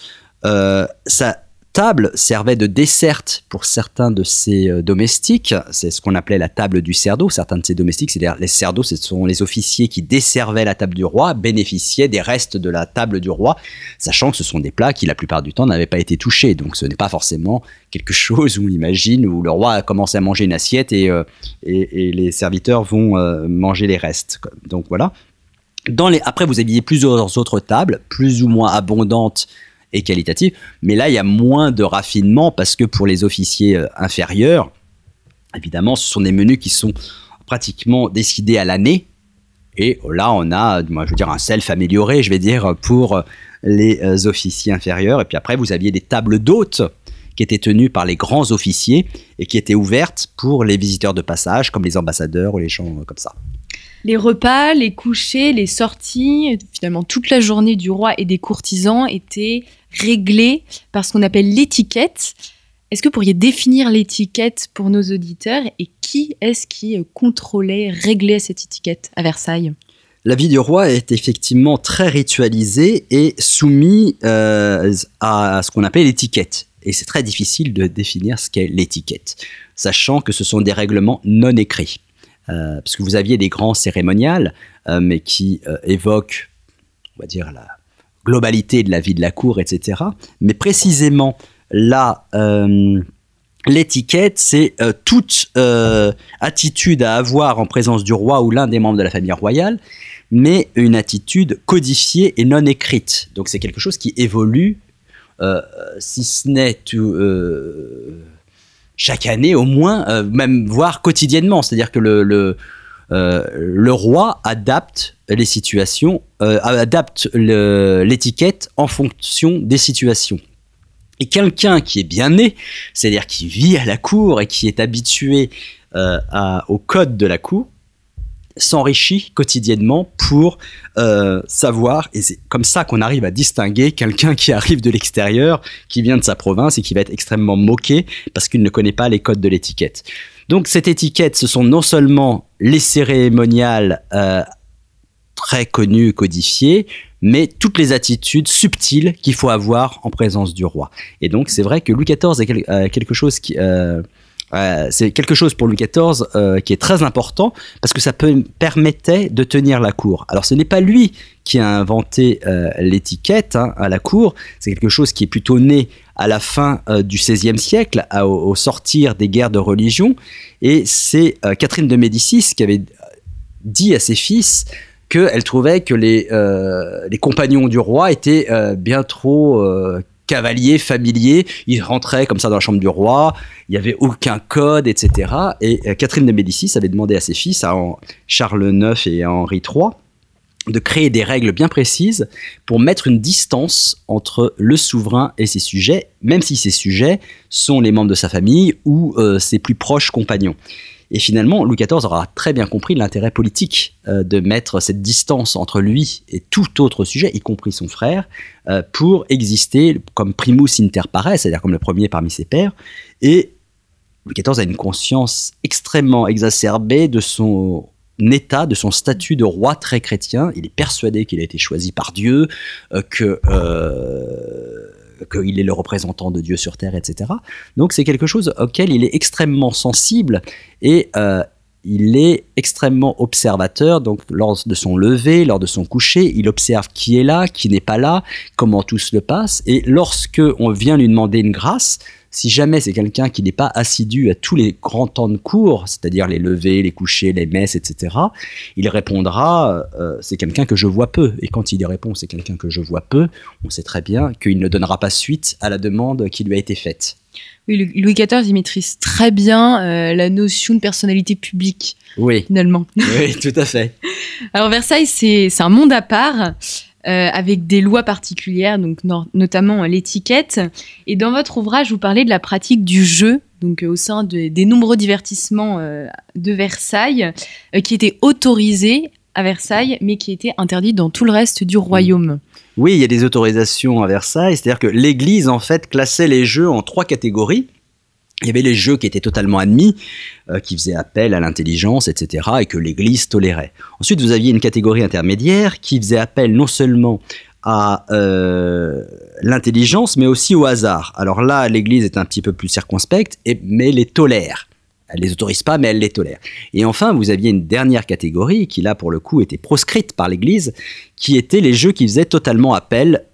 Euh, ça table servait de desserte pour certains de ses euh, domestiques. C'est ce qu'on appelait la table du cerdo. Certains de ses domestiques, c'est-à-dire les cerdos, ce sont les officiers qui desservaient la table du roi, bénéficiaient des restes de la table du roi, sachant que ce sont des plats qui, la plupart du temps, n'avaient pas été touchés. Donc ce n'est pas forcément quelque chose où, imagine, où le roi a commencé à manger une assiette et, euh, et, les serviteurs vont euh, manger les restes. Donc voilà. Dans les... Après, vous aviez plusieurs autres tables, plus ou moins abondantes et qualitative. Mais là, il y a moins de raffinement parce que pour les officiers euh, inférieurs, évidemment, ce sont des menus qui sont pratiquement décidés à l'année. Et là, on a, moi, je veux dire, un self amélioré, je vais dire, pour les euh, officiers inférieurs. Et puis après, vous aviez des tables d'hôtes qui étaient tenues par les grands officiers et qui étaient ouvertes pour les visiteurs de passage, comme les ambassadeurs ou les gens euh, comme ça les repas, les couchers, les sorties, finalement toute la journée du roi et des courtisans étaient réglés par ce qu'on appelle l'étiquette. Est-ce que vous pourriez définir l'étiquette pour nos auditeurs et qui est-ce qui contrôlait, réglait cette étiquette à Versailles? La vie du roi est effectivement très ritualisée et soumise euh, à ce qu'on appelle l'étiquette. Et c'est très difficile de définir ce qu'est l'étiquette, sachant que ce sont des règlements non écrits. Euh, parce que vous aviez des grands cérémonials, euh, mais qui euh, évoquent, on va dire, la globalité de la vie de la cour, etc. Mais précisément, là, l'étiquette, c'est toute attitude à avoir en présence du roi ou l'un des membres de la famille royale, mais une attitude codifiée et non écrite. Donc c'est quelque chose qui évolue, si ce n'est tout chaque année au moins, euh, même voire quotidiennement. C'est-à-dire que le, euh, roi adapte les situations, euh, adapte l'étiquette en fonction des situations. Et quelqu'un qui est bien né, c'est-à-dire qui vit à la cour et qui est habitué au code de la cour, s'enrichit quotidiennement pour euh, savoir, et c'est comme ça qu'on arrive à distinguer quelqu'un qui arrive de l'extérieur, qui vient de sa province et qui va être extrêmement moqué parce qu'il ne connaît pas les codes de l'étiquette. Donc cette étiquette, ce sont non seulement les cérémoniales euh, très connues, codifiées, mais toutes les attitudes subtiles qu'il faut avoir en présence du roi. Et donc c'est vrai que Louis XIV est euh, quelque chose qui... c'est quelque chose pour Louis XIV euh, qui est très important parce que ça peut, permettait de tenir la cour. Alors ce n'est pas lui qui a inventé euh, l'étiquette hein, à la cour, c'est quelque chose qui est plutôt né à la fin du XVIe siècle, au, sortir des guerres de religion, et c'est Catherine de Médicis qui avait dit à ses fils qu'elle trouvait que les compagnons du roi étaient bien trop cavalier, familier. Il rentrait comme ça dans la chambre du roi. Il n'y avait aucun code, etc. Et euh, Catherine de Médicis avait demandé à ses fils, à Charles IX et à Henri III, de créer des règles bien précises pour mettre une distance entre le souverain et ses sujets, même si ces sujets sont les membres de sa famille ou euh, ses plus proches compagnons. Et finalement, Louis XIV aura très bien compris l'intérêt politique euh, de mettre cette distance entre lui et tout autre sujet, y compris son frère, euh, pour exister comme primus inter pares, c'est-à-dire comme le premier parmi ses pairs. Et Louis XIV a une conscience extrêmement exacerbée de son état, de son statut de roi très chrétien. Il est persuadé qu'il a été choisi par Dieu, euh, que qu'il est le représentant de Dieu sur terre, etc. Donc c'est quelque chose auquel il est extrêmement sensible et euh, il est extrêmement observateur, donc lors de son lever, lors de son coucher, il observe qui est là, qui n'est pas là, comment tout se passe, et lorsque on vient lui demander une grâce, si jamais c'est quelqu'un qui n'est pas assidu à tous les grands temps de cours, c'est-à-dire les levées, les couchers, les messes, etc., il répondra euh, c'est quelqu'un que je vois peu. Et quand il y répond c'est quelqu'un que je vois peu, on sait très bien qu'il ne donnera pas suite à la demande qui lui a été faite. Oui, Louis XIV, il maîtrise très bien euh, la notion de personnalité publique. Oui. Finalement. Oui, tout à fait. Alors Versailles, c'est un monde à part. Euh, avec des lois particulières, donc notamment l'étiquette. Et dans votre ouvrage, vous parlez de la pratique du jeu, donc euh, au sein des nombreux divertissements euh, de Versailles, qui étaient autorisés à Versailles, mais qui étaient interdits dans tout le reste du royaume. Oui, il y a des autorisations à Versailles, c'est-à-dire que l'Église en fait classait les jeux en trois catégories. Il y avait les jeux qui étaient totalement admis, euh, qui faisaient appel à l'intelligence, etc., et que l'Église tolérait. Ensuite, vous aviez une catégorie intermédiaire qui faisait appel non seulement à euh, l'intelligence, mais aussi au hasard. Alors là, l'Église est un petit peu plus circonspecte, et, mais les tolère. Elle les autorise pas, mais elle les tolère. Et enfin, vous aviez une dernière catégorie qui, là, pour le coup, était proscrite par l'Église, qui étaient les jeux qui faisaient totalement appel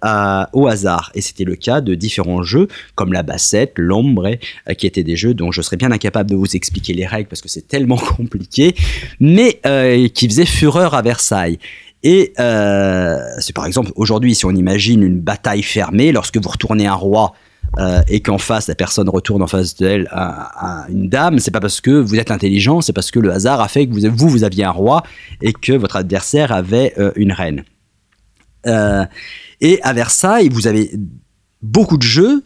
au hasard. Et c'était le cas de différents jeux, comme la bassette, l'ombre, euh, qui étaient des jeux dont je serais bien incapable de vous expliquer les règles parce que c'est tellement compliqué, mais euh, qui faisaient fureur à Versailles. Et euh, c'est par exemple aujourd'hui, si on imagine une bataille fermée, lorsque vous retournez un roi euh, et qu'en face la personne retourne en face d'elle à, une dame, c'est pas parce que vous êtes intelligent, c'est parce que le hasard a fait que vous, vous, aviez un roi et que votre adversaire avait euh, une reine. Euh, et à Versailles, vous avez beaucoup de jeux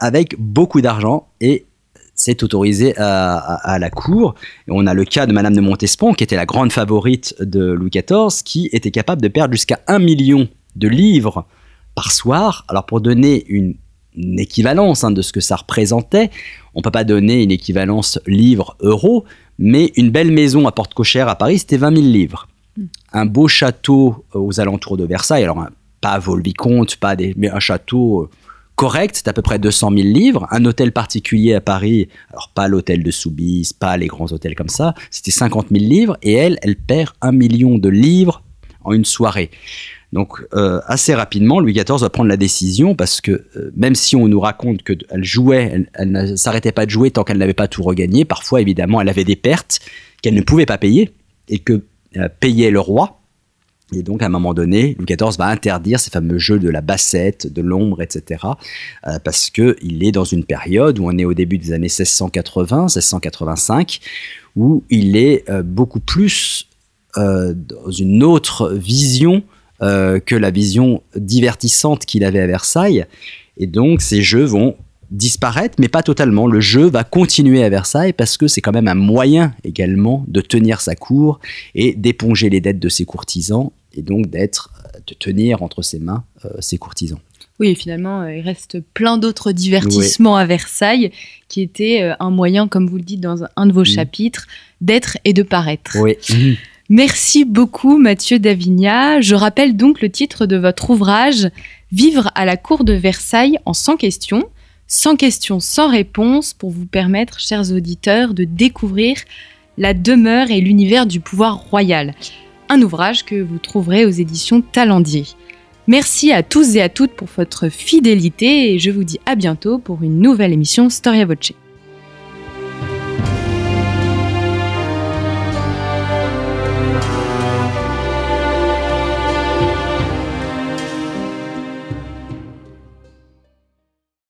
avec beaucoup d'argent et c'est autorisé à, la cour. on a le cas de Madame de Montespan, qui était la grande favorite de Louis XIV, qui était capable de perdre jusqu'à un million de livres par soir. Alors pour donner une une équivalence hein, de ce que ça représentait. On ne peut pas donner une équivalence livre-euro, mais une belle maison à porte cochère à Paris, c'était 20 000 livres. Hmm. Un beau château euh, aux alentours de Versailles, alors pas Vaux-le-Vicomte, pas des, mais un château euh, correct, c'est à peu près 200 000 livres. Un hôtel particulier à Paris, alors pas l'hôtel de Soubise, pas les grands hôtels comme ça, c'était 50 000 livres, et elle, elle perd un million de livres en une soirée. Donc euh, assez rapidement, Louis XIV va prendre la décision parce que euh, même si on nous raconte qu'elle jouait, elle, ne s'arrêtait pas de jouer tant qu'elle n'avait pas tout regagné. Parfois, évidemment, elle avait des pertes qu'elle ne pouvait pas payer et que euh, payait le roi. Et donc, à un moment donné, Louis XIV va interdire ces fameux jeux de la bassette, de l'ombre, etc. parce qu'il est dans une période où on est au début des années 1680, 1685, où il est beaucoup plus dans une autre vision euh, que la vision divertissante qu'il avait à Versailles. Et donc ces jeux vont disparaître, mais pas totalement. Le jeu va continuer à Versailles parce que c'est quand même un moyen également de tenir sa cour et d'éponger les dettes de ses courtisans et donc d'être, de tenir entre ses mains euh, ses courtisans. Oui, et finalement, euh, il reste plein d'autres divertissements à Versailles qui étaient un moyen, comme vous le dites dans un de vos chapitres, d'être et de paraître. Oui. Merci beaucoup Mathieu Davigna. Je rappelle donc le titre de votre ouvrage Vivre à la cour de Versailles en 100 questions. 100 questions sans réponse pour vous permettre, chers auditeurs, de découvrir la demeure et l'univers du pouvoir royal. Un ouvrage que vous trouverez aux éditions Talendier. Merci à tous et à toutes pour votre fidélité et je vous dis à bientôt pour une nouvelle émission Storia Voce.